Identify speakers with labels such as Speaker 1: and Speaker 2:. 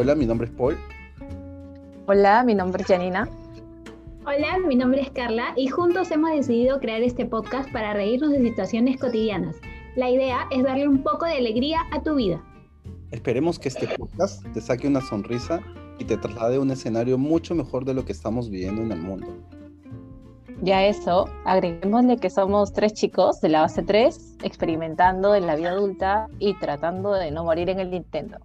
Speaker 1: Hola, mi nombre es Paul.
Speaker 2: Hola, mi nombre es Janina.
Speaker 3: Hola, mi nombre es Carla y juntos hemos decidido crear este podcast para reírnos de situaciones cotidianas. La idea es darle un poco de alegría a tu vida.
Speaker 1: Esperemos que este podcast te saque una sonrisa y te traslade a un escenario mucho mejor de lo que estamos viviendo en el mundo.
Speaker 2: Ya eso, agreguémosle que somos tres chicos de la base 3, experimentando en la vida adulta y tratando de no morir en el intento.